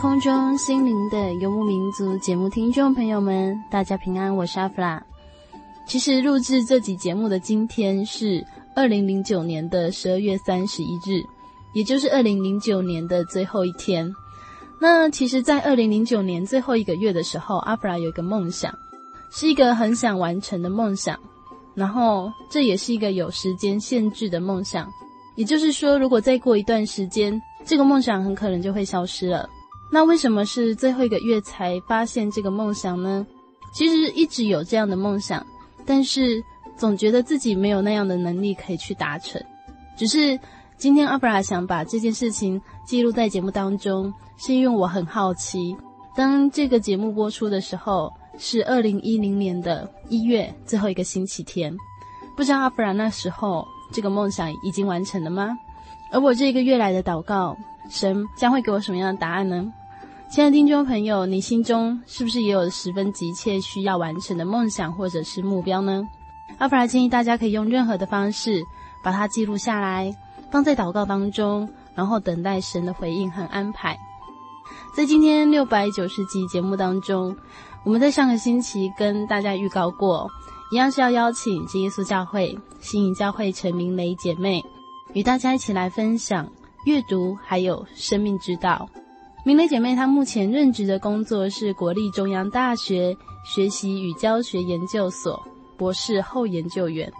空中，心灵的游牧民族节目听众朋友们，大家平安，我是阿弗拉。其实录制这集节目的今天是二零零九年的十二月三十一日，也就是二零零九年的最后一天。那其实，在二零零九年最后一个月的时候，阿弗拉有一个梦想，是一个很想完成的梦想。然后，这也是一个有时间限制的梦想，也就是说，如果再过一段时间，这个梦想很可能就会消失了。那为什么是最后一个月才发现这个梦想呢？其实一直有这样的梦想，但是总觉得自己没有那样的能力可以去达成。只是今天阿弗拉想把这件事情记录在节目当中，是因为我很好奇，当这个节目播出的时候是二零一零年的一月最后一个星期天，不知道阿弗拉那时候这个梦想已经完成了吗？而我这个月来的祷告，神将会给我什么样的答案呢？亲爱的听众朋友，你心中是不是也有十分急切需要完成的梦想或者是目标呢？阿弗拉建议大家可以用任何的方式把它记录下来，放在祷告当中，然后等待神的回应和安排。在今天六百九十集节目当中，我们在上个星期跟大家预告过，一样是要邀请真耶稣教会新营教会陈明雷姐妹与大家一起来分享阅读还有生命之道。明磊姐妹，她目前任职的工作是国立中央大学学习与教学研究所博士后研究员，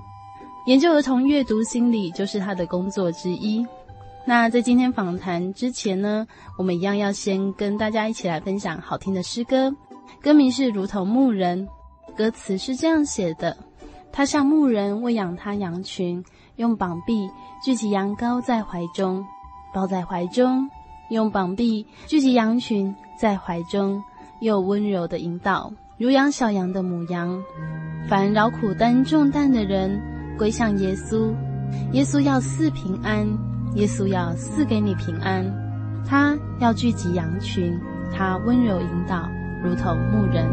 研究儿童阅读心理就是她的工作之一。那在今天访谈之前呢，我们一样要先跟大家一起来分享好听的诗歌，歌名是《如同牧人》，歌词是这样写的：他像牧人喂养他羊群，用膀臂聚集羊羔在怀中，抱在怀中。用膀臂聚集羊群在怀中，又温柔的引导，如养小羊的母羊。凡劳苦担重担的人，归向耶稣。耶稣要赐平安，耶稣要赐给你平安。他要聚集羊群，他温柔引导，如同牧人。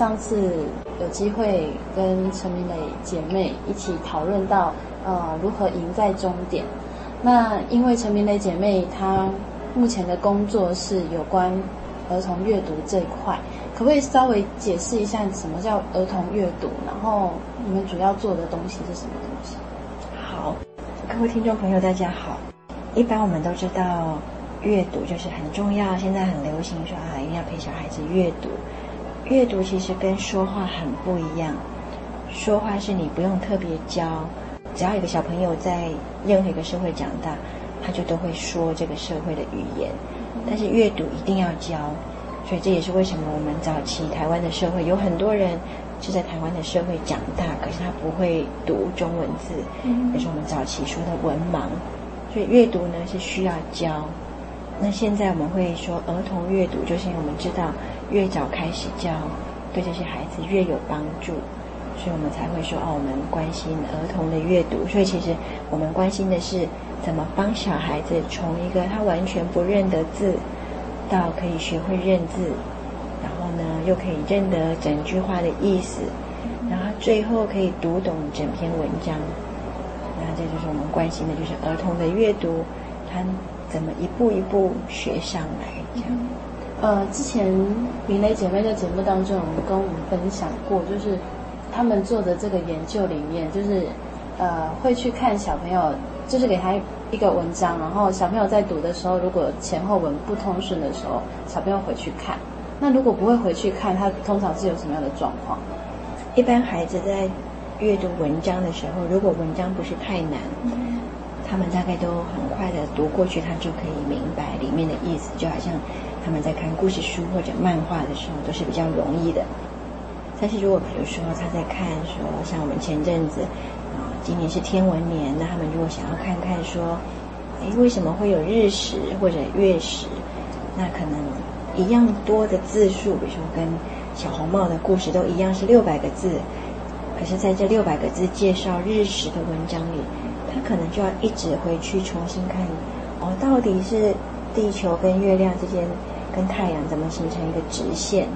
上次有机会跟陈明磊姐妹一起讨论到，呃，如何赢在终点。那因为陈明磊姐妹她目前的工作是有关儿童阅读这一块，可不可以稍微解释一下什么叫儿童阅读？然后你们主要做的东西是什么东西？好，各位听众朋友，大家好。一般我们都知道。阅读就是很重要，现在很流行说啊，一定要陪小孩子阅读。阅读其实跟说话很不一样，说话是你不用特别教，只要一个小朋友在任何一个社会长大，他就都会说这个社会的语言。但是阅读一定要教，所以这也是为什么我们早期台湾的社会有很多人是在台湾的社会长大，可是他不会读中文字，也是我们早期说的文盲。所以阅读呢是需要教。那现在我们会说儿童阅读，就是因为我们知道越早开始教，对这些孩子越有帮助，所以我们才会说哦，我们关心儿童的阅读。所以其实我们关心的是怎么帮小孩子从一个他完全不认得字，到可以学会认字，然后呢又可以认得整句话的意思，然后最后可以读懂整篇文章。那这就是我们关心的，就是儿童的阅读，他。怎么一步一步学上来？这样，呃，之前明磊姐妹在节目当中，有跟我们分享过，就是他们做的这个研究里面，就是呃，会去看小朋友，就是给他一个文章，然后小朋友在读的时候，如果前后文不通顺的时候，小朋友回去看。那如果不会回去看，他通常是有什么样的状况？一般孩子在阅读文章的时候，如果文章不是太难。嗯他们大概都很快的读过去，他就可以明白里面的意思，就好像他们在看故事书或者漫画的时候都是比较容易的。但是如果比如说他在看说，像我们前阵子啊，今年是天文年，那他们如果想要看看说，哎，为什么会有日食或者月食？那可能一样多的字数，比如说跟小红帽的故事都一样是六百个字，可是在这六百个字介绍日食的文章里。他可能就要一直回去重新看，哦，到底是地球跟月亮之间，跟太阳怎么形成一个直线？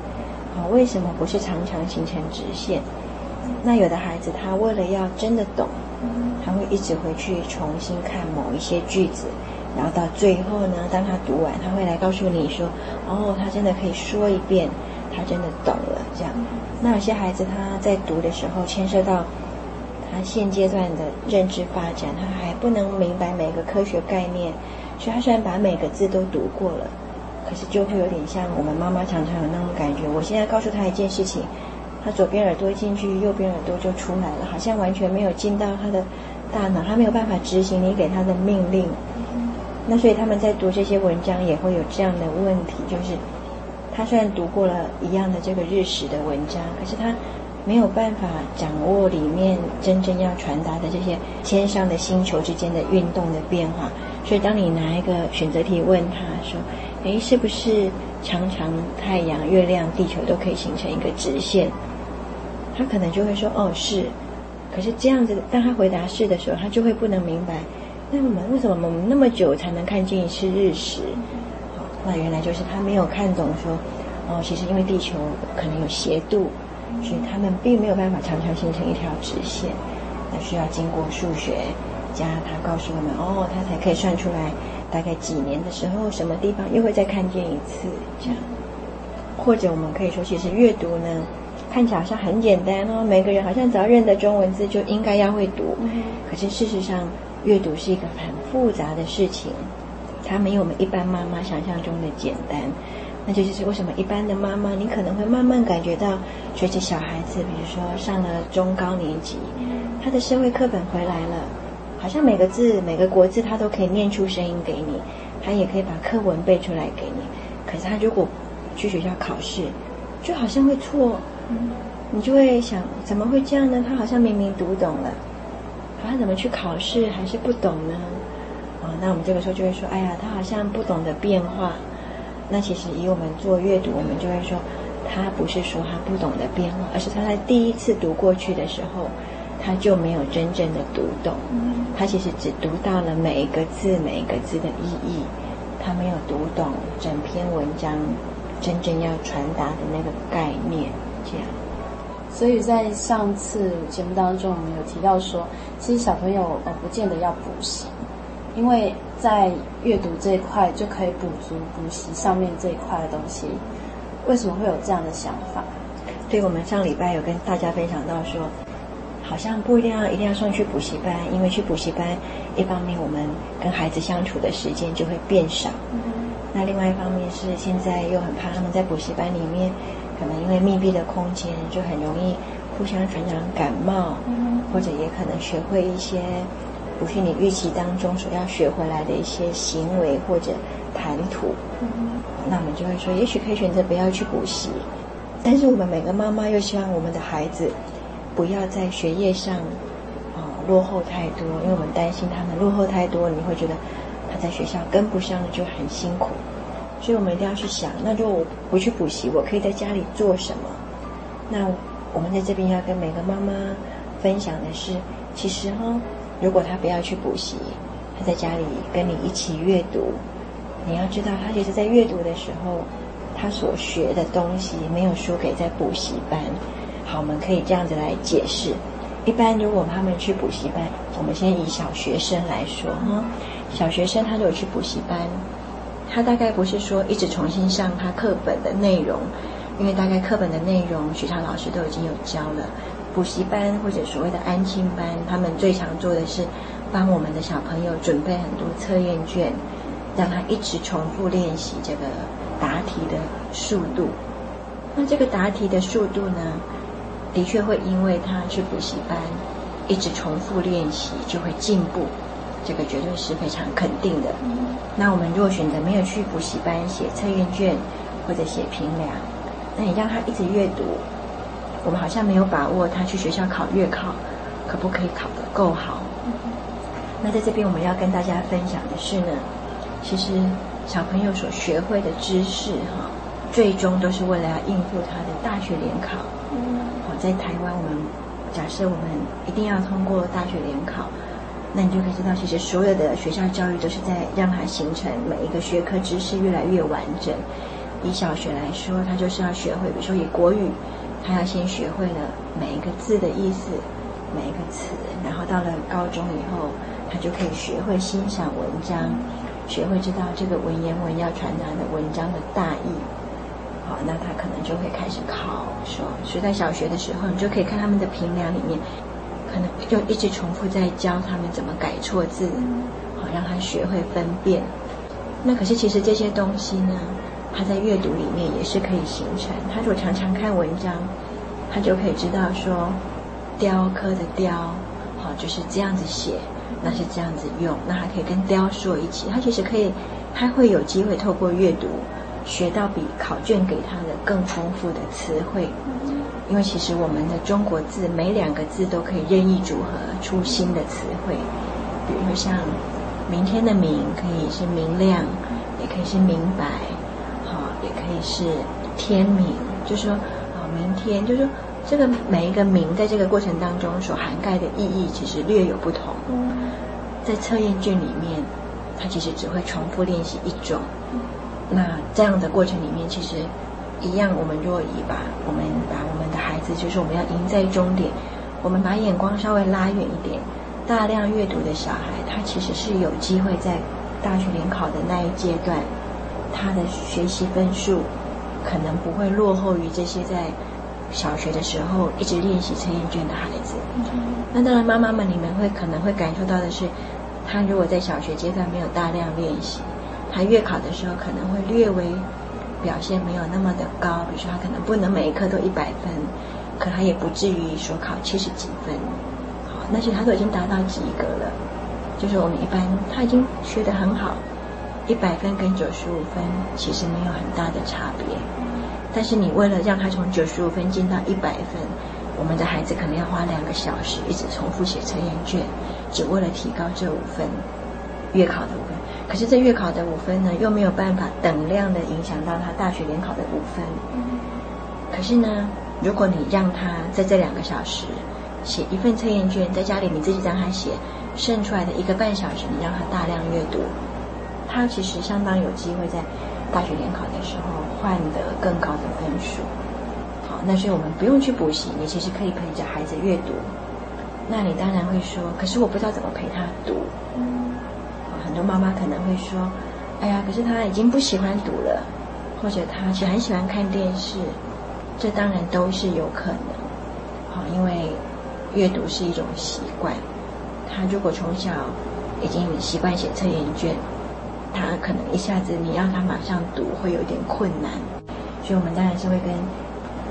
啊、为什么不是常常形成直线？那有的孩子他为了要真的懂，他会一直回去重新看某一些句子，然后到最后呢，当他读完，他会来告诉你说，哦，他真的可以说一遍，他真的懂了这样。那有些孩子他在读的时候牵涉到。他现阶段的认知发展，他还不能明白每个科学概念，所以他虽然把每个字都读过了，可是就会有点像我们妈妈常常有那种感觉。我现在告诉他一件事情，他左边耳朵进去，右边耳朵就出来了，好像完全没有进到他的大脑，他没有办法执行你给他的命令。那所以他们在读这些文章也会有这样的问题，就是他虽然读过了一样的这个日食的文章，可是他。没有办法掌握里面真正要传达的这些天上的星球之间的运动的变化，所以当你拿一个选择题问他说：“诶，是不是常常太阳、月亮、地球都可以形成一个直线？”他可能就会说：“哦，是。”可是这样子，当他回答是的时候，他就会不能明白，那我们为什么我们那么久才能看见一次日食？好，那原来就是他没有看懂说：“哦，其实因为地球可能有斜度。”所以他们并没有办法常常形成一条直线，那需要经过数学加他告诉我们哦，他才可以算出来大概几年的时候，什么地方又会再看见一次这样。或者我们可以说，其实阅读呢，看起来好像很简单哦，每个人好像只要认得中文字就应该要会读。可是事实上，阅读是一个很复杂的事情，它没有我们一般妈妈想象中的简单。那就就是为什么一般的妈妈，你可能会慢慢感觉到，随着小孩子，比如说上了中高年级，他的社会课本回来了，好像每个字、每个国字他都可以念出声音给你，他也可以把课文背出来给你。可是他如果去学校考试，就好像会错，你就会想，怎么会这样呢？他好像明明读懂了，他怎么去考试还是不懂呢？啊，那我们这个时候就会说，哎呀，他好像不懂得变化。那其实以我们做阅读，我们就会说，他不是说他不懂得变化，而是他在第一次读过去的时候，他就没有真正的读懂。他其实只读到了每一个字、每一个字的意义，他没有读懂整篇文章真正要传达的那个概念。这样。所以在上次节目当中，我们有提到说，其实小朋友呃不见得要补习，因为在阅读这一块就可以补足补习上面这一块的东西。为什么会有这样的想法？对，我们上礼拜有跟大家分享到说，好像不一定要一定要送去补习班，因为去补习班，一方面我们跟孩子相处的时间就会变少，嗯、那另外一方面是现在又很怕他们在补习班里面。可能因为密闭的空间，就很容易互相传染感冒，嗯，或者也可能学会一些不是你预期当中所要学回来的一些行为或者谈吐。嗯，那我们就会说，也许可以选择不要去补习，但是我们每个妈妈又希望我们的孩子不要在学业上啊、落后太多，因为我们担心他们落后太多，你会觉得他在学校跟不上就很辛苦。所以我们一定要去想，那如果我不去补习，我可以在家里做什么？那我们在这边要跟每个妈妈分享的是，其实哈，如果他不要去补习，他在家里跟你一起阅读，你要知道，他其实，在阅读的时候，他所学的东西没有输给在补习班。好，我们可以这样子来解释。一般如果他们去补习班，我们先以小学生来说哈，小学生他如果去补习班。他大概不是说一直重新上他课本的内容，因为大概课本的内容学校老师都已经有教了。补习班或者所谓的安亲班，他们最常做的是帮我们的小朋友准备很多测验卷，让他一直重复练习这个答题的速度。那这个答题的速度呢，的确会因为他去补习班一直重复练习，就会进步。这个绝对是非常肯定的。那我们如果选择没有去补习班写测验卷或者写评量，那你让他一直阅读，我们好像没有把握他去学校考月考可不可以考得够好。那在这边我们要跟大家分享的是呢，其实小朋友所学会的知识哈，最终都是为了要应付他的大学联考。好，在台湾我们假设我们一定要通过大学联考。那你就可以知道，其实所有的学校教育都是在让它形成每一个学科知识越来越完整。以小学来说，他就是要学会，比如说以国语，他要先学会了每一个字的意思，每一个词，然后到了高中以后，他就可以学会欣赏文章，学会知道这个文言文要传达的文章的大意。好，那他可能就会开始考说，所以在小学的时候，你就可以看他们的评量里面。可能就一直重复在教他们怎么改错字，好让他学会分辨。那可是其实这些东西呢，他在阅读里面也是可以形成。他如果常常看文章，他就可以知道说，雕刻的雕，好就是这样子写，那是这样子用，那还可以跟雕塑一起。他其实可以，他会有机会透过阅读，学到比考卷给他的更丰富的词汇。因为其实我们的中国字每两个字都可以任意组合出新的词汇，比如说像明天的明可以是明亮，也可以是明白，好，也可以是天明。就是说啊，明天就是说这个每一个明在这个过程当中所涵盖的意义其实略有不同。在测验卷里面，它其实只会重复练习一种。那这样的过程里面，其实。一样，我们若以把我们把我们的孩子，就是我们要赢在终点，我们把眼光稍微拉远一点，大量阅读的小孩，他其实是有机会在大学联考的那一阶段，他的学习分数可能不会落后于这些在小学的时候一直练习测验卷的孩子。那当然，妈妈们你们会可能会感受到的是，他如果在小学阶段没有大量练习，他月考的时候可能会略微。表现没有那么的高，比如说他可能不能每一科都一百分，可他也不至于说考七十几分，好，那些他都已经达到及格了。就是我们一般他已经学得很好，一百分跟九十五分其实没有很大的差别。但是你为了让他从九十五分进到一百分，我们的孩子可能要花两个小时一直重复写测验卷，只为了提高这五分，月考的五分。可是这月考的五分呢，又没有办法等量的影响到他大学联考的五分。可是呢，如果你让他在这两个小时写一份测验卷，在家里你自己让他写，剩出来的一个半小时，你让他大量阅读，他其实相当有机会在大学联考的时候换得更高的分数。好，那所以我们不用去补习，你其实可以陪着孩子阅读。那你当然会说，可是我不知道怎么陪他读。很多妈妈可能会说，哎呀，可是他已经不喜欢读了，或者他其实很喜欢看电视，这当然都是有可能。好，因为阅读是一种习惯，他如果从小已经习惯写测验卷，他可能一下子你让他马上读会有点困难。所以，我们当然是会跟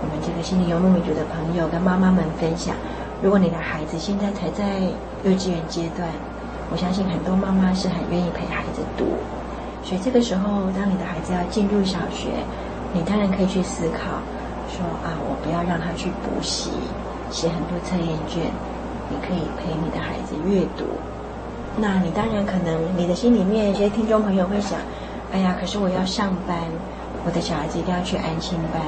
我们这个心灵游牧民族的朋友跟妈妈们分享。如果你的孩子现在才在幼稚园阶段，我相信很多妈妈是很愿意陪孩子读。所以这个时候，当你的孩子要进入小学，你当然可以去思考，说啊，我不要让他去补习，写很多测验卷，你可以陪你的孩子阅读。那你当然可能你的心里面，有些听众朋友会想，哎呀，可是我要上班，我的小孩子一定要去安心班。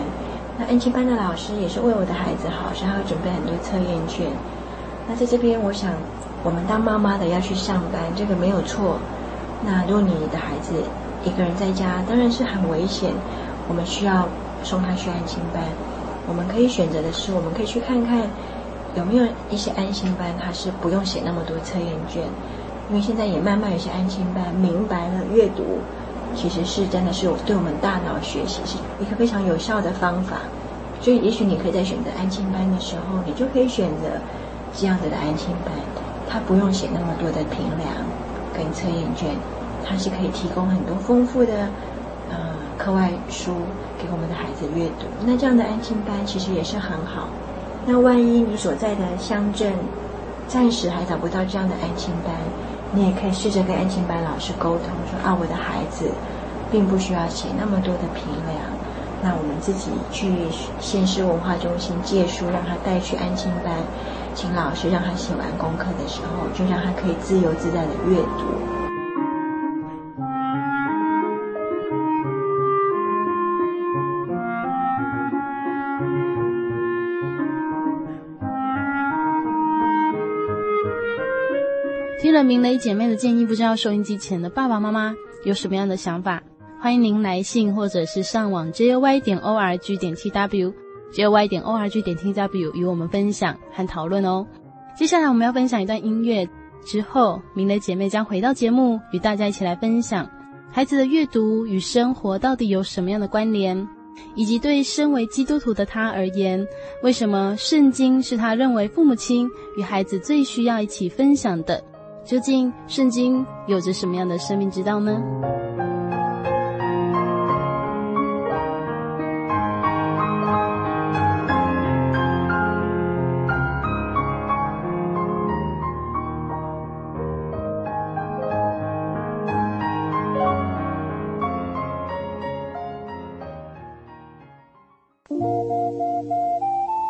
那安心班的老师也是为我的孩子好，所以他会准备很多测验卷。那在这边，我想我们当妈妈的要去上班，这个没有错。那如果你的孩子一个人在家，当然是很危险。我们需要送他去安心班。我们可以选择的是，我们可以去看看有没有一些安心班，他是不用写那么多测验卷。因为现在也慢慢有些安心班明白了阅读。其实是真的是对我们大脑学习是一个非常有效的方法，所以也许你可以在选择安亲班的时候，你就可以选择这样子的安亲班，他不用写那么多的评量跟测验卷，他是可以提供很多丰富的呃课外书给我们的孩子阅读。那这样的安亲班其实也是很好。那万一你所在的乡镇暂时还找不到这样的安亲班，你也可以试着跟安亲班老师沟通，说啊，我的孩子并不需要写那么多的评量，那我们自己去县市文化中心借书，让他带去安亲班，请老师让他写完功课的时候，就让他可以自由自在的阅读。听了明雷姐妹的建议，不知道收音机前的爸爸妈妈有什么样的想法？欢迎您来信或者是上网 joy 点 org 点 tw tw，joy 点 org 点 tw 与我们分享和讨论哦。接下来我们要分享一段音乐，之后明雷姐妹将回到节目，与大家一起来分享孩子的阅读与生活到底有什么样的关联，以及对身为基督徒的他而言，为什么圣经是他认为父母亲与孩子最需要一起分享的。究竟圣经有着什么样的生命之道呢？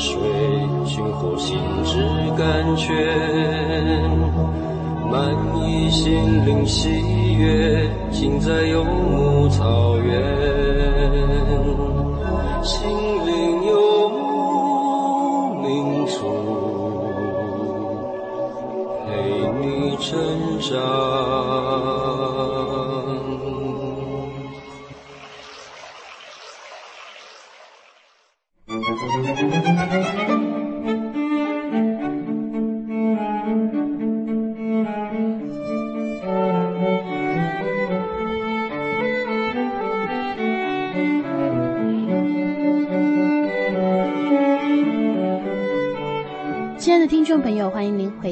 水，寻获心之甘泉，满溢心灵心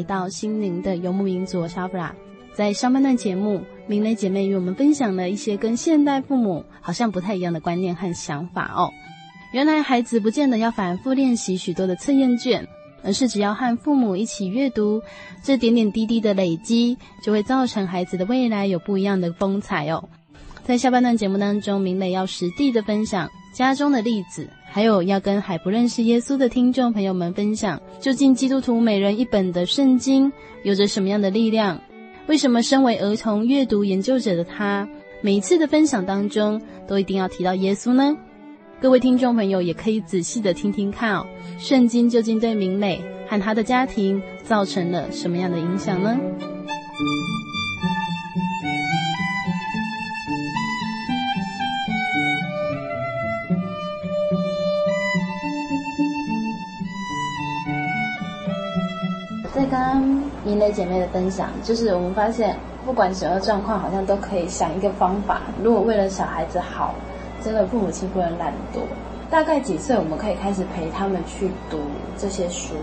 到心灵的游牧民族，我是阿弗拉。在上半段节目，明磊姐妹与我们分享了一些跟现代父母好像不太一样的观念和想法哦。原来孩子不见得要反复练习许多的测验卷，而是只要和父母一起阅读，这点点滴滴的累积，就会造成孩子的未来有不一样的风采哦。在下半段节目当中，明磊要实地的分享家中的例子，还有要跟还不认识耶稣的听众朋友们分享，究竟基督徒每人一本的圣经有着什么样的力量？为什么身为儿童阅读研究者的他，每一次的分享当中都一定要提到耶稣呢？各位听众朋友也可以仔细的听听看哦，圣经究竟对明美和他的家庭造成了什么样的影响呢？在刚刚明磊姐妹的分享，就是我们发现，不管什么状况，好像都可以想一个方法。如果为了小孩子好，真的父母亲不能懒惰。大概几岁我们可以开始陪他们去读这些书？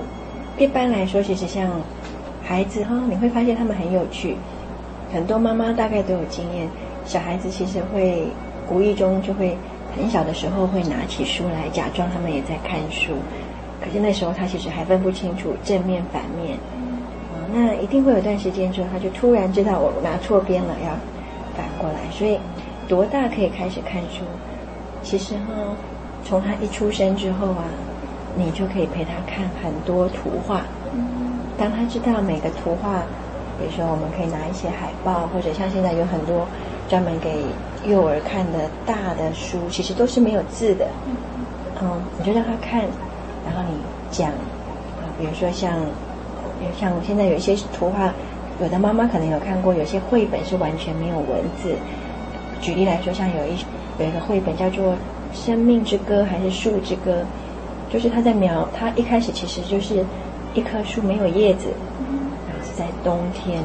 一般来说，其实像孩子哈，你会发现他们很有趣。很多妈妈大概都有经验，小孩子其实会无意中就会很小的时候会拿起书来，假装他们也在看书。可是那时候他其实还分不清楚正面反面，啊，那一定会有段时间之后，他就突然知道我拿错边了，要反过来。所以多大可以开始看书？其实哈，从他一出生之后啊，你就可以陪他看很多图画。当他知道每个图画，比如说我们可以拿一些海报，或者像现在有很多专门给幼儿看的大的书，其实都是没有字的。嗯，你就让他看。然后你讲啊，比如说像，像现在有一些图画，有的妈妈可能有看过，有些绘本是完全没有文字。举例来说，像有一有一个绘本叫做《生命之歌》还是《树之歌》，就是他在描，他一开始其实就是一棵树没有叶子，然后是在冬天，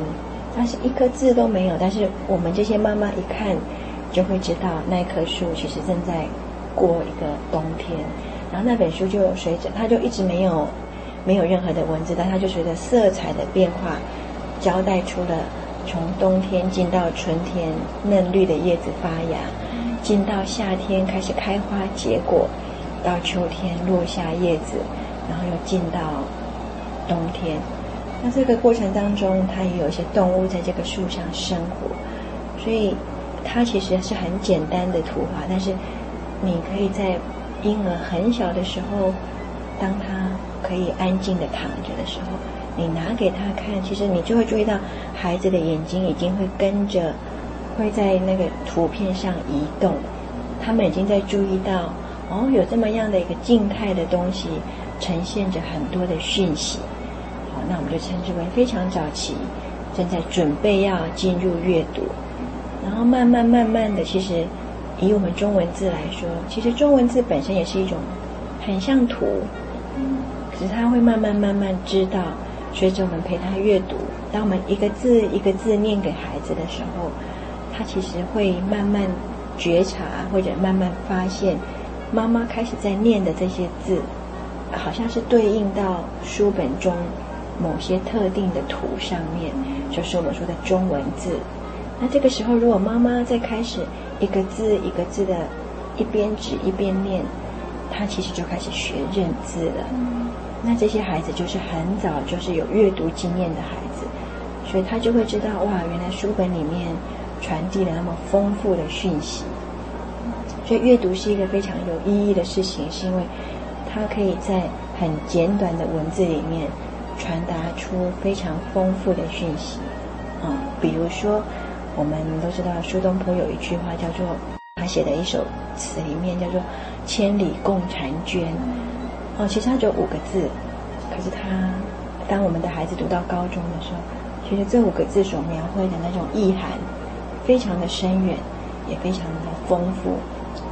但是一颗字都没有。但是我们这些妈妈一看，就会知道那棵树其实正在过一个冬天。然后那本书就随着，它就一直没有，没有任何的文字，但它就随着色彩的变化，交代出了从冬天进到春天嫩绿的叶子发芽，进到夏天开始开花结果，到秋天落下叶子，然后又进到冬天。那这个过程当中，它也有一些动物在这个树上生活，所以它其实是很简单的图画，但是你可以在。婴儿很小的时候，当他可以安静的躺着的时候，你拿给他看，其实你就会注意到孩子的眼睛已经会跟着，会在那个图片上移动，他们已经在注意到，哦，有这么样的一个静态的东西，呈现着很多的讯息。好，那我们就称之为非常早期，正在准备要进入阅读，然后慢慢慢慢的，其实。以我们中文字来说，其实中文字本身也是一种很像图，可是他会慢慢慢慢知道，随着我们陪他阅读，当我们一个字一个字念给孩子的时候，他其实会慢慢觉察或者慢慢发现，妈妈开始在念的这些字，好像是对应到书本中某些特定的图上面，就是我们说的中文字。那这个时候，如果妈妈在开始。一个字一个字的，一边指一边念，他其实就开始学认字了。那这些孩子就是很早就是有阅读经验的孩子，所以他就会知道哇，原来书本里面传递了那么丰富的讯息。所以阅读是一个非常有意义的事情，是因为它可以在很简短的文字里面传达出非常丰富的讯息。啊、嗯，比如说。我们都知道苏东坡有一句话叫做，他写的一首词里面叫做“千里共婵娟”，哦，其实它只有五个字，可是他当我们的孩子读到高中的时候，其实这五个字所描绘的那种意涵，非常的深远，也非常的丰富，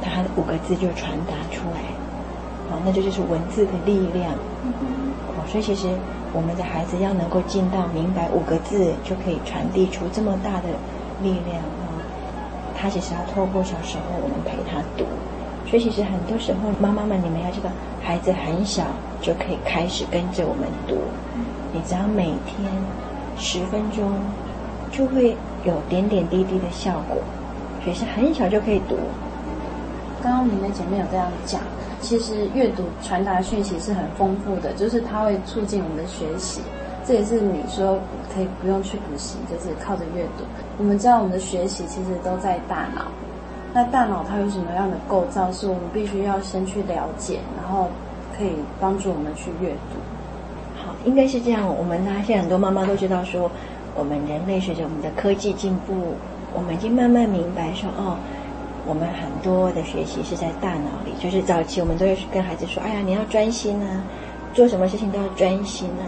他的五个字就传达出来，哦，那就就是文字的力量，哦，所以其实我们的孩子要能够进到明白五个字就可以传递出这么大的。力量啊，他其实要透过小时候我们陪他读，所以其实很多时候妈妈们，你们要知道，孩子很小就可以开始跟着我们读，你只要每天十分钟，就会有点点滴滴的效果，所以是很小就可以读。刚刚你们前面有这样讲，其实阅读传达讯息是很丰富的，就是它会促进我们的学习。这也是你说可以不用去补习，就是靠着阅读。我们知道我们的学习其实都在大脑，那大脑它有什么样的构造，是我们必须要先去了解，然后可以帮助我们去阅读。好，应该是这样。我们呢，现在很多妈妈都知道说，我们人类随着我们的科技进步，我们已经慢慢明白说，哦。我们很多的学习是在大脑里，就是早期我们都要跟孩子说：“哎呀，你要专心啊，做什么事情都要专心啊。”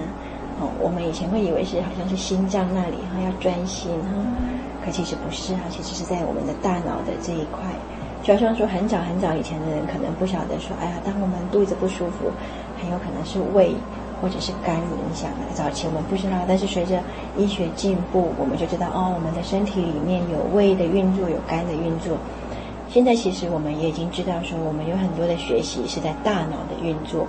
我们以前会以为是好像是心脏那里哈要专心哈，可其实不是啊，其实是在我们的大脑的这一块。就好像说很早很早以前的人可能不晓得说：“哎呀，当我们肚子不舒服，很有可能是胃或者是肝影响的。”早期我们不知道，但是随着医学进步，我们就知道哦，我们的身体里面有胃的运作，有肝的运作。现在其实我们也已经知道，说我们有很多的学习是在大脑的运作。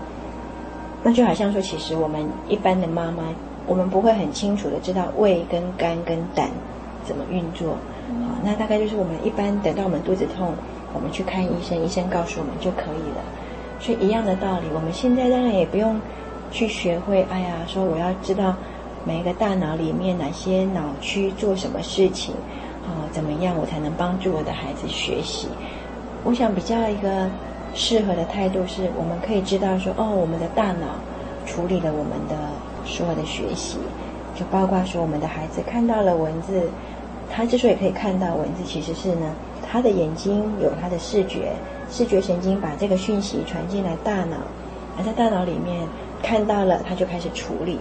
那就好像说，其实我们一般的妈妈，我们不会很清楚的知道胃跟肝跟胆怎么运作。好，那大概就是我们一般等到我们肚子痛，我们去看医生，医生告诉我们就可以了。所以一样的道理，我们现在当然也不用去学会，哎呀，说我要知道每一个大脑里面哪些脑区做什么事情。啊，怎么样我才能帮助我的孩子学习？我想比较一个适合的态度是，我们可以知道说，哦，我们的大脑处理了我们的所有的学习，就包括说我们的孩子看到了文字，他之所以可以看到文字，其实是呢，他的眼睛有他的视觉，视觉神经把这个讯息传进来大脑，而在大脑里面看到了，他就开始处理。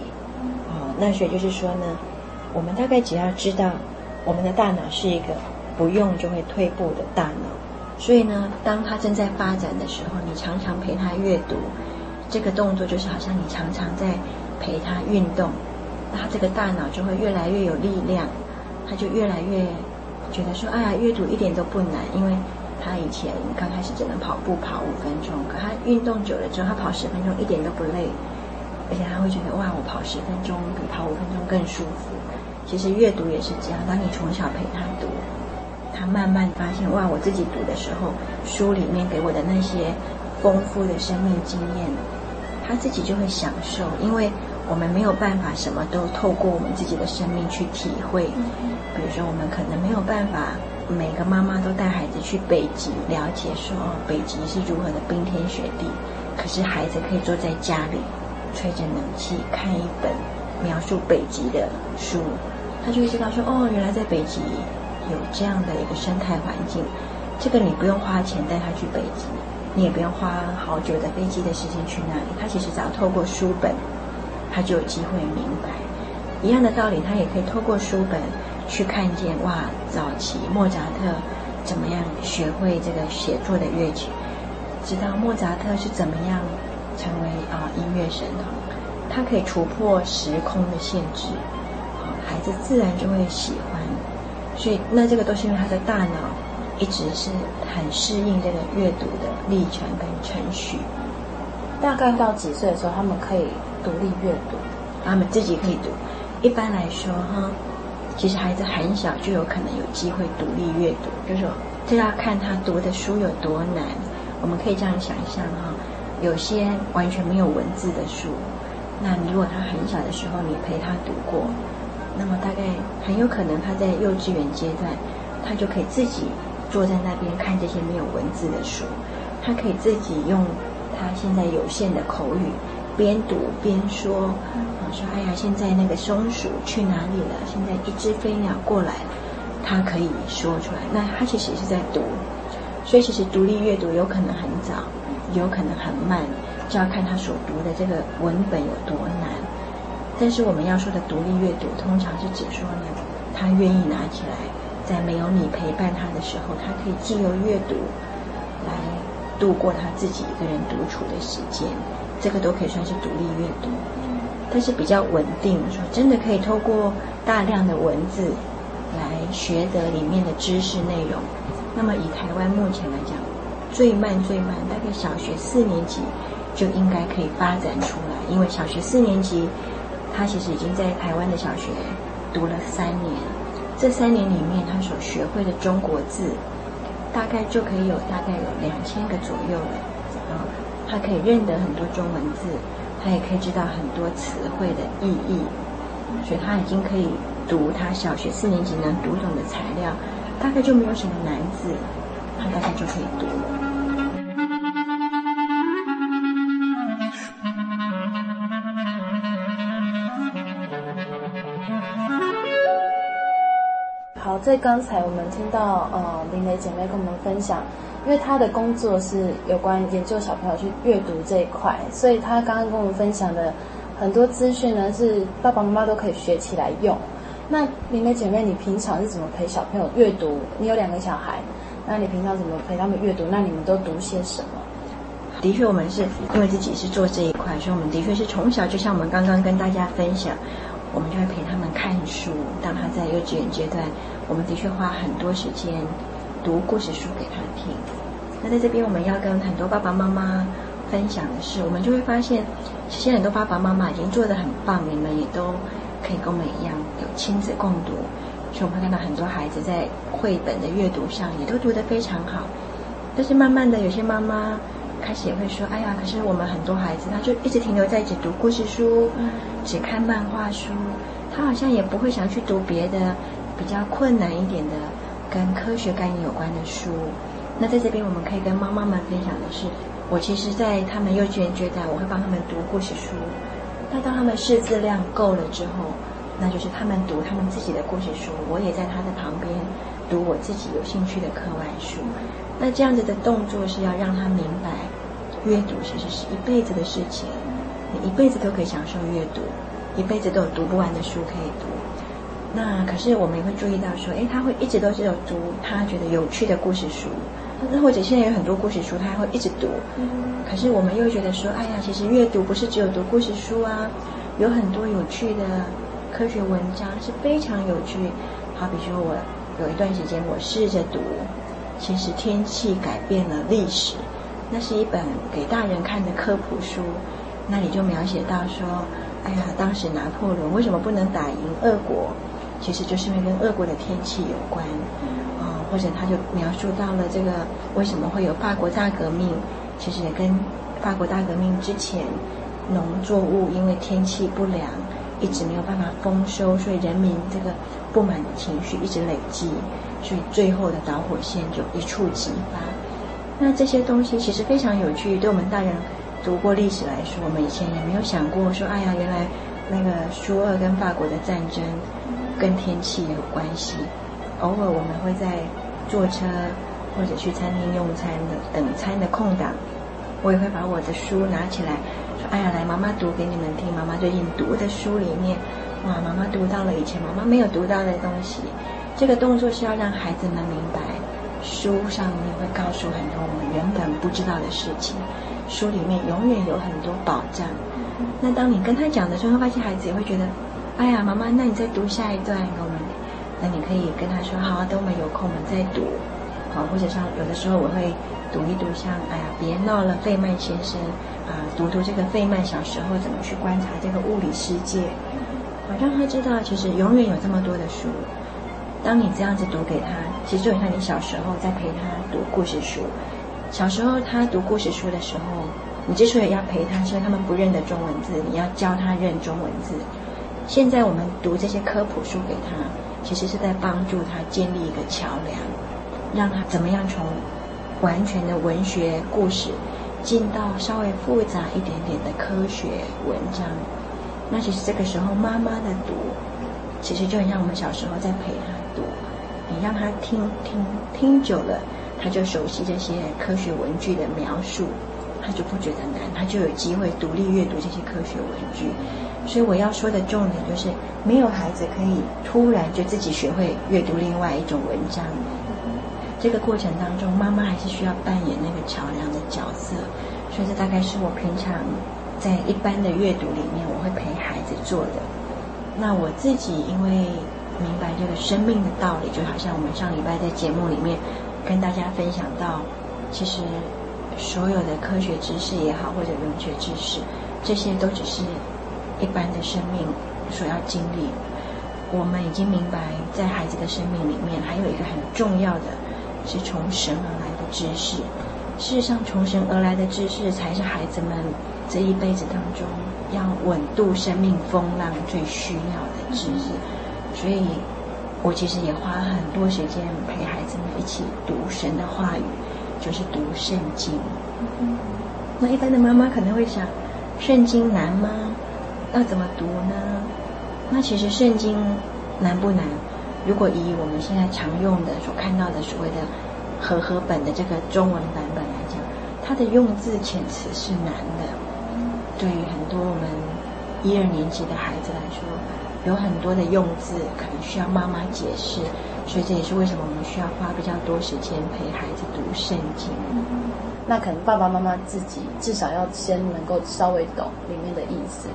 啊，那所以就是说呢，我们大概只要知道。我们的大脑是一个不用就会退步的大脑，所以呢，当他正在发展的时候，你常常陪他阅读，这个动作就是好像你常常在陪他运动，那他这个大脑就会越来越有力量，他就越来越觉得说，哎呀，阅读一点都不难，因为他以前刚开始只能跑步跑五分钟，可他运动久了之后，他跑十分钟一点都不累，而且他会觉得哇，我跑十分钟比跑五分钟更舒服。其实阅读也是这样，当你从小陪他读，他慢慢发现哇，我自己读的时候，书里面给我的那些丰富的生命经验，他自己就会享受。因为我们没有办法什么都透过我们自己的生命去体会。比如说，我们可能没有办法每个妈妈都带孩子去北极了解说北极是如何的冰天雪地，可是孩子可以坐在家里吹着冷气看一本描述北极的书。他就会知道说，哦，原来在北极有这样的一个生态环境，这个你不用花钱带他去北极，你也不用花好久的飞机的时间去那里，他其实只要透过书本，他就有机会明白。一样的道理，他也可以透过书本去看见，哇，早期莫扎特怎么样学会这个写作的乐曲，知道莫扎特是怎么样成为啊音乐神童，他可以突破时空的限制。孩子自然就会喜欢，所以那这个都是因为他的大脑一直是很适应这个阅读的历程跟程序。大概到几岁的时候，他们可以独立阅读？他们自己可以读。一般来说，哈，其实孩子很小就有可能有机会独立阅读，就是说这要看他读的书有多难。我们可以这样想象哈，有些完全没有文字的书，那如果他很小的时候你陪他读过。那么大概很有可能他在幼稚园阶段，他就可以自己坐在那边看这些没有文字的书，他可以自己用他现在有限的口语边读边说，啊说哎呀，现在那个松鼠去哪里了？现在一只飞鸟过来，他可以说出来。那他其实是在读，所以其实独立阅读有可能很早，有可能很慢，就要看他所读的这个文本有多难。但是我们要说的独立阅读，通常是指说呢，他愿意拿起来，在没有你陪伴他的时候，他可以自由阅读，来度过他自己一个人独处的时间，这个都可以算是独立阅读。但是比较稳定，说真的可以透过大量的文字来学得里面的知识内容。那么以台湾目前来讲，最慢最慢，大概小学四年级就应该可以发展出来，因为小学四年级。他其实已经在台湾的小学读了三年，这三年里面他所学会的中国字，大概就可以有大概有两千个左右了。啊，他可以认得很多中文字，他也可以知道很多词汇的意义，所以他已经可以读他小学四年级能读懂的材料，大概就没有什么难字，他大概就可以读了。在刚才我们听到呃林雷姐妹跟我们分享，因为她的工作是有关研究小朋友去阅读这一块，所以她刚刚跟我们分享的很多资讯呢，是爸爸妈妈都可以学起来用。那林雷姐妹，你平常是怎么陪小朋友阅读？你有两个小孩，那你平常怎么陪他们阅读？那你们都读些什么？的确，我们是因为自己是做这一块，所以我们的确是从小就像我们刚刚跟大家分享。我们就会陪他们看书。当他在幼稚园阶段，我们的确花很多时间读故事书给他听。那在这边，我们要跟很多爸爸妈妈分享的是，我们就会发现，其实很多爸爸妈妈已经做得很棒，你们也都可以跟我们一样有亲子共读。所以我们会看到很多孩子在绘本的阅读上也都读得非常好。但是慢慢的，有些妈妈。开始也会说：“哎呀，可是我们很多孩子，他就一直停留在只读故事书，只看漫画书，他好像也不会想去读别的比较困难一点的跟科学概念有关的书。”那在这边，我们可以跟妈妈们分享的是，我其实，在他们幼稚园阶段，我会帮他们读故事书。那当他们识字量够了之后，那就是他们读他们自己的故事书，我也在他的旁边读我自己有兴趣的课外书。那这样子的动作是要让他明白，阅读其实是一辈子的事情，你一辈子都可以享受阅读，一辈子都有读不完的书可以读。那可是我们也会注意到说，诶，他会一直都是有读他觉得有趣的故事书，那或者现在有很多故事书，他还会一直读。可是我们又觉得说，哎呀，其实阅读不是只有读故事书啊，有很多有趣的科学文章是非常有趣。好比说我有一段时间我试着读。其实天气改变了历史，那是一本给大人看的科普书，那里就描写到说，哎呀，当时拿破仑为什么不能打赢俄国？其实就是因为跟俄国的天气有关，啊、或者他就描述到了这个为什么会有法国大革命？其实也跟法国大革命之前农作物因为天气不良，一直没有办法丰收，所以人民这个不满的情绪一直累积。所以最后的导火线就一触即发。那这些东西其实非常有趣，对我们大人读过历史来说，我们以前也没有想过说，哎呀，原来那个苏俄跟法国的战争跟天气有关系。偶尔我们会在坐车或者去餐厅用餐的等餐的空档，我也会把我的书拿起来，说，哎呀，来妈妈读给你们听。妈妈最近读的书里面，哇，妈妈读到了以前妈妈没有读到的东西。这个动作是要让孩子们明白，书上面会告诉很多我们原本不知道的事情，书里面永远有很多宝藏。那当你跟他讲的时候，会发现孩子也会觉得，哎呀，妈妈，那你再读下一段给我们。那你可以跟他说，好啊，等我们有空我们再读。好，或者像有的时候我会读一读像，哎呀，别闹了，费曼先生啊，读读这个费曼小时候怎么去观察这个物理世界，好让他知道其实永远有这么多的书。当你这样子读给他，其实就很像你小时候在陪他读故事书。小时候他读故事书的时候，你之所以要陪他，是因为他们不认得中文字，你要教他认中文字。现在我们读这些科普书给他，其实是在帮助他建立一个桥梁，让他怎么样从完全的文学故事，进到稍微复杂一点点的科学文章。那其实这个时候妈妈的读，其实就很像我们小时候在陪他。让他听听听久了，他就熟悉这些科学文具的描述，他就不觉得难，他就有机会独立阅读这些科学文具。所以我要说的重点就是，没有孩子可以突然就自己学会阅读另外一种文章。这个过程当中，妈妈还是需要扮演那个桥梁的角色。所以这大概是我平常在一般的阅读里面，我会陪孩子做的。那我自己因为。明白这个生命的道理，就好像我们上礼拜在节目里面跟大家分享到，其实所有的科学知识也好，或者文学知识，这些都只是一般的生命所要经历。我们已经明白，在孩子的生命里面，还有一个很重要的，是从神而来的知识。事实上，从神而来的知识，才是孩子们这一辈子当中要稳度生命风浪最需要的知识。所以，我其实也花了很多时间陪孩子们一起读神的话语，就是读圣经。那一般的妈妈可能会想，圣经难吗？要怎么读呢？那其实圣经难不难？如果以我们现在常用的、所看到的所谓的和合本的这个中文版本来讲，它的用字遣词是难的。对于很多我们一二年级的孩子来说，有很多的用字可能需要妈妈解释，所以这也是为什么我们需要花比较多时间陪孩子读圣经。那可能爸爸妈妈自己至少要先能够稍微懂里面的意思。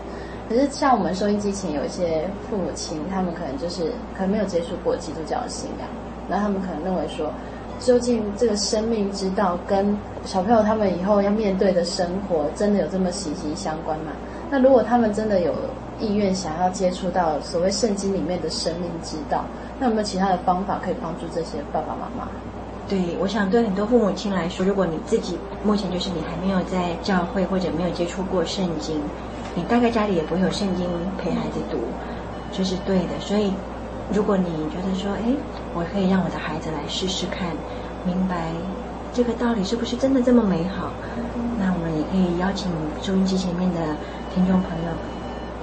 可是像我们收音机前有一些父母亲，他们可能就是可能没有接触过基督教信仰，那他们可能认为说，究竟这个生命之道跟小朋友他们以后要面对的生活，真的有这么息息相关吗？那如果他们真的有意愿想要接触到所谓圣经里面的生命之道，那有没有其他的方法可以帮助这些爸爸妈妈？对，我想对很多父母亲来说，如果你自己目前就是你还没有在教会或者没有接触过圣经，你大概家里也不会有圣经陪孩子读，这、就是对的。所以，如果你觉得说，哎，我可以让我的孩子来试试看，明白这个道理是不是真的这么美好，那我们也可以邀请收音机前面的听众朋友，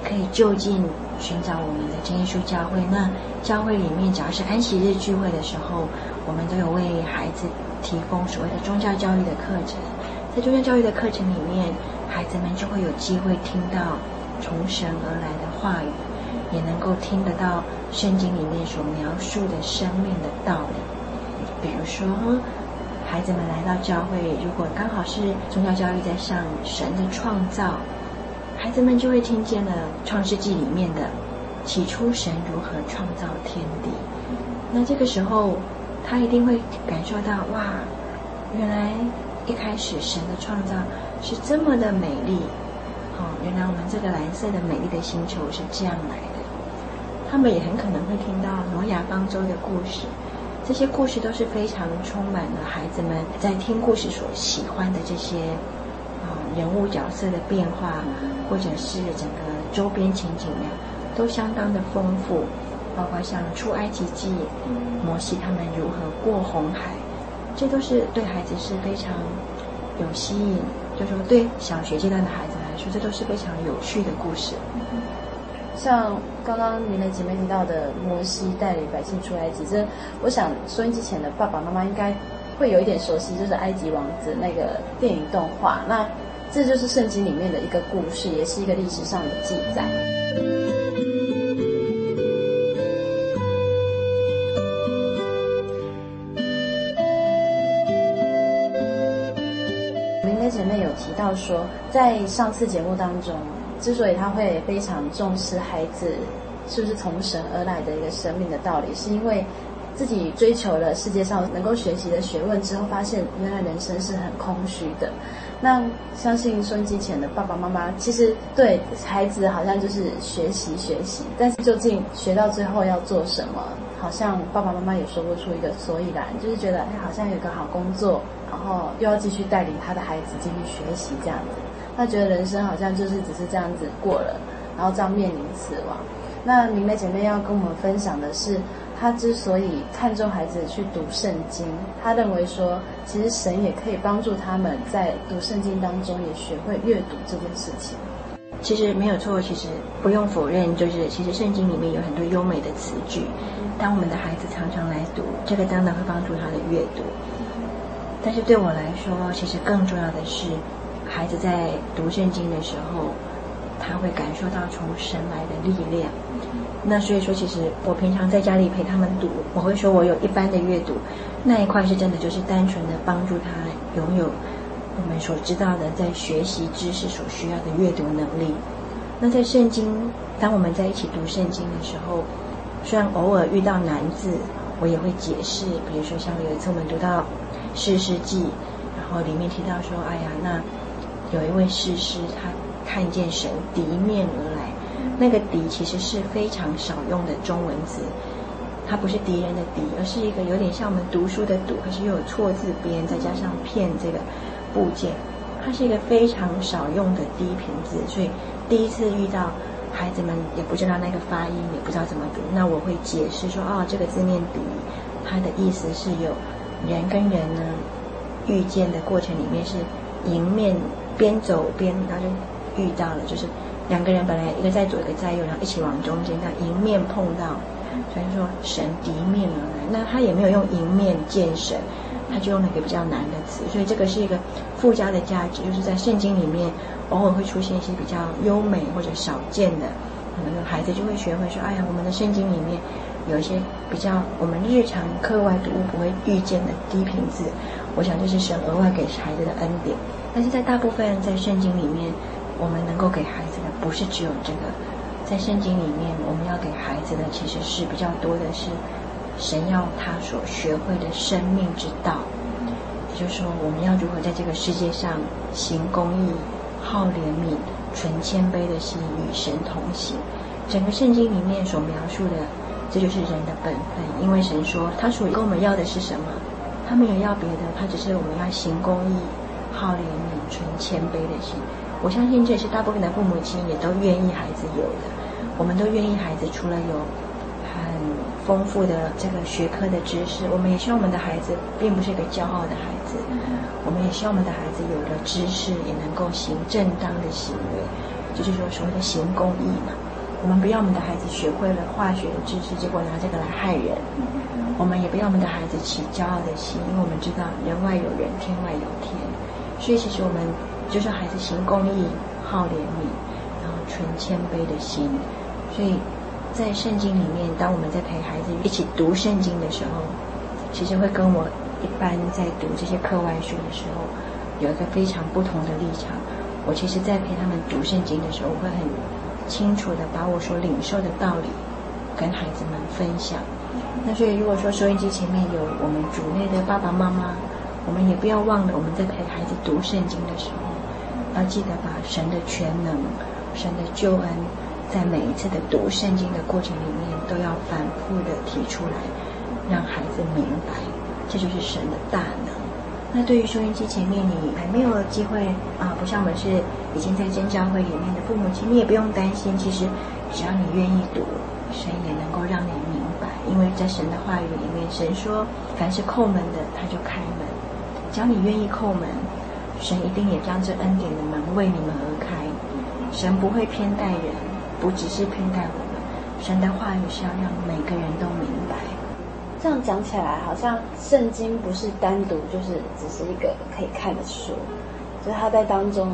可以就近寻找我们的真耶稣教会。那教会里面，只要是安息日聚会的时候。我们都有为孩子提供所谓的宗教教育的课程，在宗教教育的课程里面，孩子们就会有机会听到从神而来的话语，也能够听得到圣经里面所描述的生命的道理。比如说，孩子们来到教会，如果刚好是宗教教育在上神的创造，孩子们就会听见了创世纪里面的起初神如何创造天地。那这个时候，他一定会感受到哇，原来一开始神的创造是这么的美丽，哦，原来我们这个蓝色的美丽的星球是这样来的。他们也很可能会听到挪亚方舟的故事，这些故事都是非常充满了孩子们在听故事所喜欢的这些啊人物角色的变化，或者是整个周边情景呀，都相当的丰富。包括像出埃及记，摩西他们如何过红海，这都是对孩子是非常有吸引，就是说对小学阶段的孩子来说，这都是非常有趣的故事。像刚刚您的姐妹提到的摩西带领百姓出埃及，这我想收音机前的爸爸妈妈应该会有一点熟悉，就是《埃及王子》那个电影动画。那这就是圣经里面的一个故事，也是一个历史上的记载。明天姐妹有提到说，在上次节目当中，之所以他会非常重视孩子是不是从神而来的一个生命的道理，是因为自己追求了世界上能够学习的学问之后，发现原来人生是很空虚的。那相信收音机前的爸爸妈妈，其实对孩子好像就是学习学习，但是究竟学到最后要做什么，好像爸爸妈妈也说不出一个所以然，就是觉得哎，好像有个好工作。然后又要继续带领他的孩子继续学习这样子，他觉得人生好像就是只是这样子过了，然后这样面临死亡。那明媚姐妹要跟我们分享的是，他之所以看重孩子去读圣经，他认为说，其实神也可以帮助他们在读圣经当中也学会阅读这件事情。其实没有错，其实不用否认，就是其实圣经里面有很多优美的词句，当我们的孩子常常来读，这个当然会帮助他的阅读。但是对我来说，其实更重要的是，孩子在读圣经的时候，他会感受到从神来的力量。那所以说，其实我平常在家里陪他们读，我会说我有一般的阅读，那一块是真的就是单纯的帮助他拥有我们所知道的在学习知识所需要的阅读能力。那在圣经，当我们在一起读圣经的时候，虽然偶尔遇到难字，我也会解释。比如说，像有一次我们读到。士师记，然后里面提到说，哎呀，那有一位士师，他看见神敌面而，那个“敌”其实是非常少用的中文字，它不是敌人的“敌”，而是一个有点像我们读书的“读”，可是又有错字边，再加上“片”这个部件，它是一个非常少用的低频字，所以第一次遇到孩子们也不知道那个发音，也不知道怎么读，那我会解释说：“哦，这个字念‘敌’，它的意思是有人跟人呢遇见的过程里面是迎面边走边，然后就遇到了，就是。”两个人本来一个在左，一个在右，然后一起往中间，那迎面碰到，所以说神敌面而来。那他也没有用迎面见神，他就用了一个比较难的词，所以这个是一个附加的价值，就是在圣经里面偶尔会出现一些比较优美或者少见的，可能孩子就会学会说：“哎呀，我们的圣经里面有一些比较我们日常课外读物不会遇见的低频字。”我想这是神额外给孩子的恩典。但是在大部分在圣经里面，我们能够给孩子不是只有这个，在圣经里面，我们要给孩子的其实是比较多的是神要他所学会的生命之道，也就是说，我们要如何在这个世界上行公义、好怜悯、存谦卑的心，与神同行。整个圣经里面所描述的，这就是人的本分。因为神说，他所跟我们要的是什么？他没有要别的，他只是我们要行公义、好怜悯、存谦卑的心。我相信这也是大部分的父母亲也都愿意孩子有的，我们都愿意孩子除了有很丰富的这个学科的知识，我们也希望我们的孩子并不是一个骄傲的孩子，我们也希望我们的孩子有了知识也能够行正当的行为，就是说所谓的行公义嘛。我们不要我们的孩子学会了化学的知识，结果拿这个来害人；我们也不要我们的孩子起骄傲的心，因为我们知道人外有人，天外有天。所以其实我们。就是孩子行公义、好怜悯，然后存谦卑的心。所以，在圣经里面，当我们在陪孩子一起读圣经的时候，其实会跟我一般在读这些课外书的时候，有一个非常不同的立场。我其实，在陪他们读圣经的时候，我会很清楚的把我所领受的道理跟孩子们分享。那所以，如果说收音机前面有我们主内的爸爸妈妈，我们也不要忘了，我们在陪孩子读圣经的时候。要记得把神的全能、神的救恩，在每一次的读圣经的过程里面，都要反复的提出来，让孩子明白，这就是神的大能。那对于收音机前面你还没有机会啊，不像我们是已经在真教会里面的父母亲，你也不用担心。其实只要你愿意读，神也能够让你明白，因为在神的话语里面，神说：凡是叩门的，他就开门。只要你愿意叩门。神一定也将这恩典的门为你们而开。神不会偏待人，不只是偏待我们。神的话语是要让每个人都明白。这样讲起来，好像圣经不是单独就是只是一个可以看的书，就是它在当中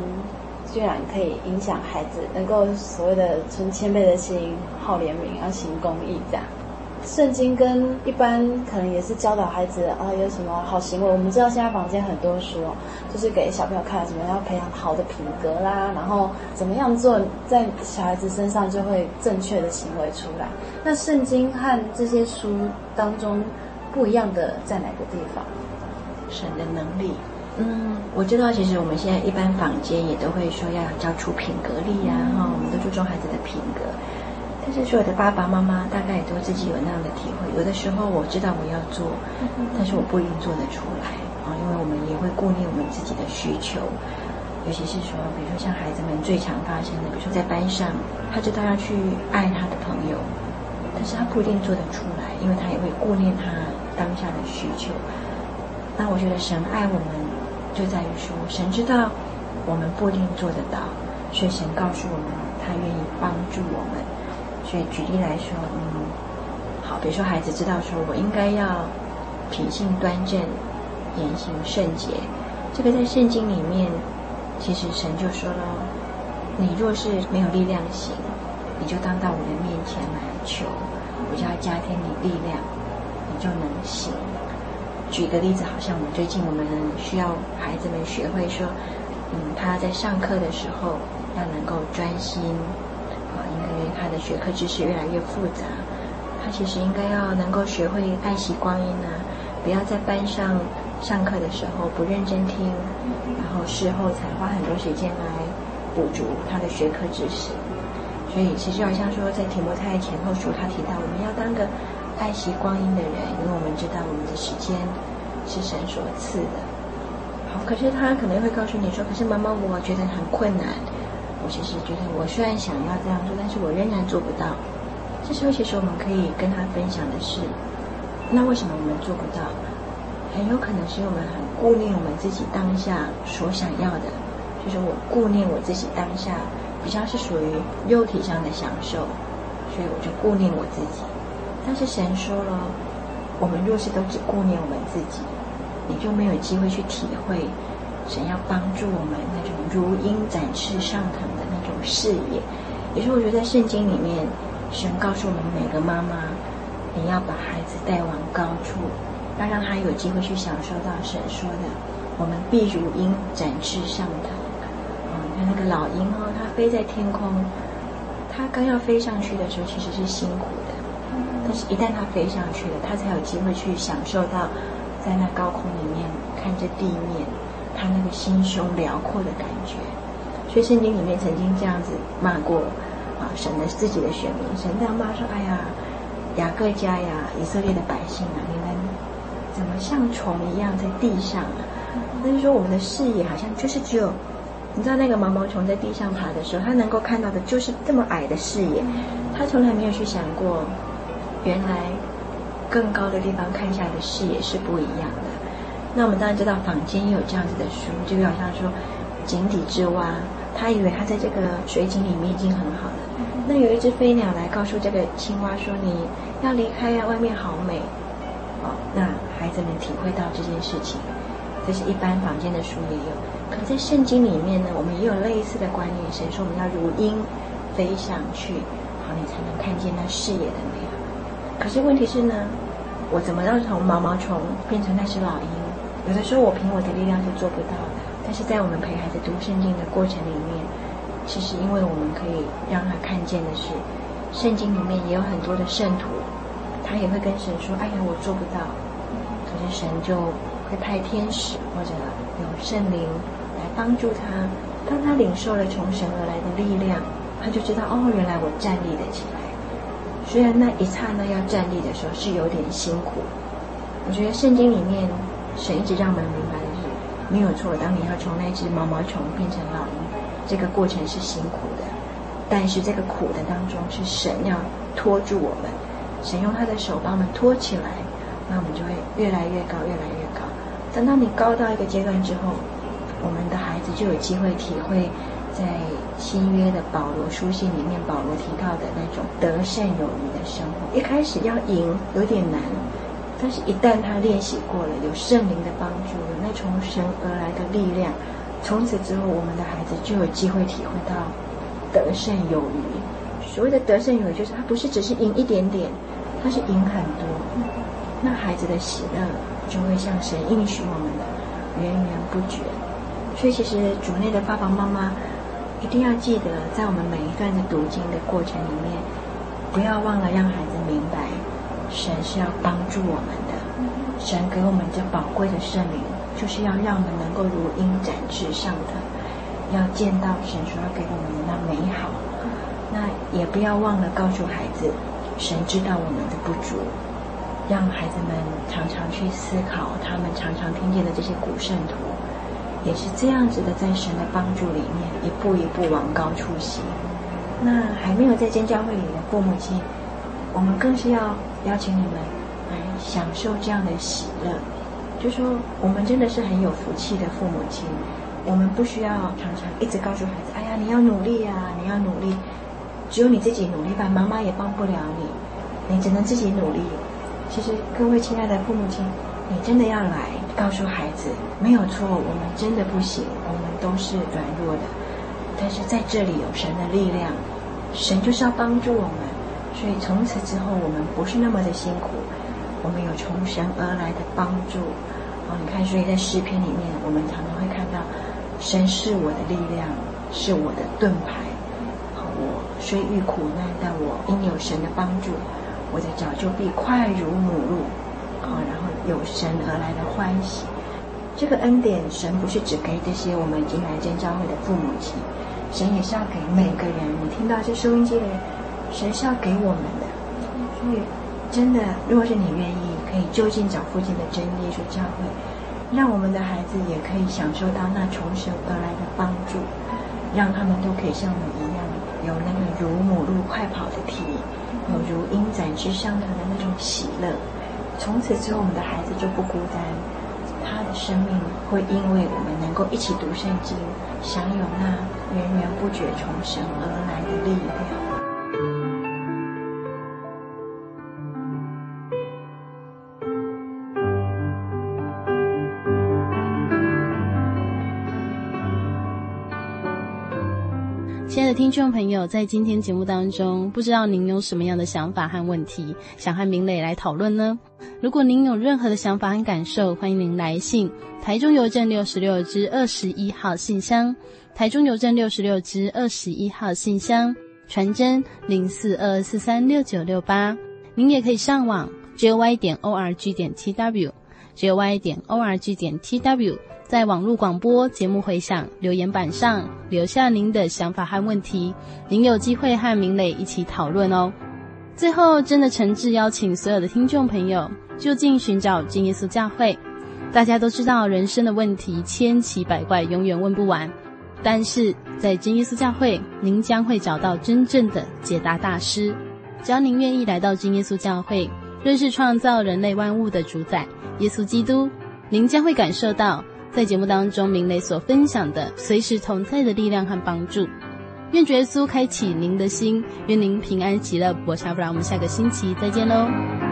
居然可以影响孩子，能够所谓的存谦卑的心、好怜悯、要行公义这样。圣经跟一般可能也是教导孩子啊，有什么好行为。我们知道现在坊间很多书，就是给小朋友看，怎么样培养好的品格啦，然后怎么样做，在小孩子身上就会正确的行为出来。那圣经和这些书当中不一样的在哪个地方？神的能力。嗯，我知道，其实我们现在一般坊间也都会说要教出品格力呀，哈，我们都注重孩子的品格。但是所有的爸爸妈妈大概也都自己有那样的体会。有的时候我知道我要做，但是我不一定做得出来啊，因为我们也会顾念我们自己的需求。尤其是说，比如说像孩子们最常发生的，比如说在班上，他知道要去爱他的朋友，但是他不一定做得出来，因为他也会顾念他当下的需求。那我觉得神爱我们，就在于说，神知道我们不一定做得到，所以神告诉我们，他愿意帮助我们。所以举例来说，嗯，好，比如说孩子知道说我应该要品性端正、言行圣洁，这个在圣经里面，其实神就说了，你若是没有力量行，你就当到我的面前来求，我就要加添你力量，你就能行。举个例子，好像我们最近我们需要孩子们学会说，嗯，他在上课的时候要能够专心。他的学科知识越来越复杂，他其实应该要能够学会爱惜光阴呢，不要在班上上课的时候不认真听，然后事后才花很多时间来补足他的学科知识。所以其实好像说，在提摩太前后书，他提到我们要当个爱惜光阴的人，因为我们知道我们的时间是神所赐的。好，可是他可能会告诉你说：“可是妈妈，我觉得很困难。我其实觉得，我虽然想要这样做，但是我仍然做不到。”这时候，其实我们可以跟他分享的是：那为什么我们做不到？很有可能是因为我们很顾念我们自己当下所想要的，就是我顾念我自己当下。比较是属于肉体上的享受，所以我就顾念我自己。但是神说了，我们若是都只顾念我们自己，你就没有机会去体会神要帮助我们那种如鹰展翅上腾视野。也是我觉得在圣经里面，神告诉我们每个妈妈，你要把孩子带往高处，要让他有机会去享受到神说的，我们必如鹰展翅上腾。那个老鹰哦，它飞在天空，它刚要飞上去的时候，其实是辛苦的。但是，一旦它飞上去了，它才有机会去享受到，在那高空里面看着地面，它那个心胸辽阔的感觉。所以，圣经里面曾经这样子骂过啊，神的自己的选民，神这样骂说：“哎呀，雅各家呀，以色列的百姓啊，你们怎么像虫一样在地上啊？”那就是说，我们的视野好像就是只有。你知道那个毛毛虫在地上爬的时候，它能够看到的就是这么矮的视野，它从来没有去想过，原来更高的地方看下来的视野是不一样的。那我们当然知道坊间也有这样子的书，就好像说井底之蛙，他以为他在这个水井里面已经很好了。那有一只飞鸟来告诉这个青蛙说：“你要离开呀，外面好美。”哦，那孩子们体会到这件事情，这是一般房间的书也有。可在圣经里面呢，我们也有类似的观念。神说我们要如鹰飞上去，好，你才能看见那视野的美好。可是问题是呢，我怎么让从毛毛虫变成那只老鹰？有的时候我凭我的力量是做不到的。但是在我们陪孩子读圣经的过程里面，其实因为我们可以让他看见的是，圣经里面也有很多的圣徒，他也会跟神说：“哎呀，我做不到。”可是神就会派天使或者有圣灵来。帮助他，当他领受了从神而来的力量，他就知道哦，原来我站立了起来。虽然那一刹那要站立的时候是有点辛苦，我觉得圣经里面神一直让我们明，没有错。当你要从那只毛毛虫变成老鹰，这个过程是辛苦的，但是这个苦的当中是神要托住我们，神用他的手把我们托起来，那我们就会越来越高，越来越高。等到你高到一个阶段之后，我们的孩子就有机会体会，在新约的保罗书信里面，保罗提到的那种得胜有余的生活。一开始要赢有点难，但是一旦他练习过了，有圣灵的帮助，有那从神而来的力量，从此之后，我们的孩子就有机会体会到得胜有余。所谓的得胜有余，就是他不是只是赢一点点，他是赢很多。那孩子的喜乐就会像神应许我们的源源不绝。所以，其实主内的爸爸妈妈一定要记得，在我们每一段的读经的过程里面，不要忘了让孩子明白，神是要帮助我们的。神给我们这宝贵的圣灵，就是要让我们能够如鹰展翅上的，要见到神所要给我们的那美好。那也不要忘了告诉孩子，神知道我们的不足，让孩子们常常去思考他们常常听见的这些古圣图。也是这样子的，在神的帮助里面，一步一步往高处行。那还没有在真教会里的父母亲，我们更是要邀请你们来享受这样的喜乐。就说我们真的是很有福气的父母亲，我们不需要常常一直告诉孩子：“哎呀，你要努力呀，你要努力。”只有你自己努力吧，妈妈也帮不了你，你只能自己努力。其实，各位亲爱的父母亲，你真的要来。告诉孩子，没有错，我们真的不行，我们都是软弱的。但是在这里有神的力量，神就是要帮助我们，所以从此之后我们不是那么的辛苦，我们有从神而来的帮助。哦，你看，所以在诗篇里面，我们常常会看到，神是我的力量，是我的盾牌。好，我虽遇苦难，但我因有神的帮助，我的脚就必快如母鹿。好，然后。有神而来的欢喜，这个恩典，神不是只给这些我们已经来真教会的父母亲，神也是要给每个人。你听到这收音机的，神是要给我们的。所以，真的，如果是你愿意，可以就近找附近的真耶稣教会，让我们的孩子也可以享受到那从神而来的帮助，让他们都可以像我一样，有那个如母鹿快跑的体，有如鹰展翅上腾的那种喜乐。从此之后，我们的孩子就不孤单，他的生命会因为我们能够一起读圣经，享有那源源不绝从神而来的力量。听众朋友，在今天节目当中，不知道您有什么样的想法和问题，想和明磊来讨论呢？如果您有任何的想法和感受，欢迎您来信台中邮政六十六支二十一号信箱，台中邮政六十六支二十一号信箱，传真零四二四三六九六八。您也可以上网 jy 点 org 点 tw，jy 点 org 点 tw。在网络广播节目回响留言板上留下您的想法和问题，您有机会和明磊一起讨论哦。最后，真的诚挚邀请所有的听众朋友就近寻找真耶稣教会。大家都知道，人生的问题千奇百怪，永远问不完。但是在真耶稣教会，您将会找到真正的解答大师。只要您愿意来到真耶稣教会，认识创造人类万物的主宰耶稣基督，您将会感受到。在节目当中，明磊所分享的随时同在的力量和帮助，愿主耶稣开启您的心，愿您平安喜乐。我是阿布拉，我们下个星期再见喽。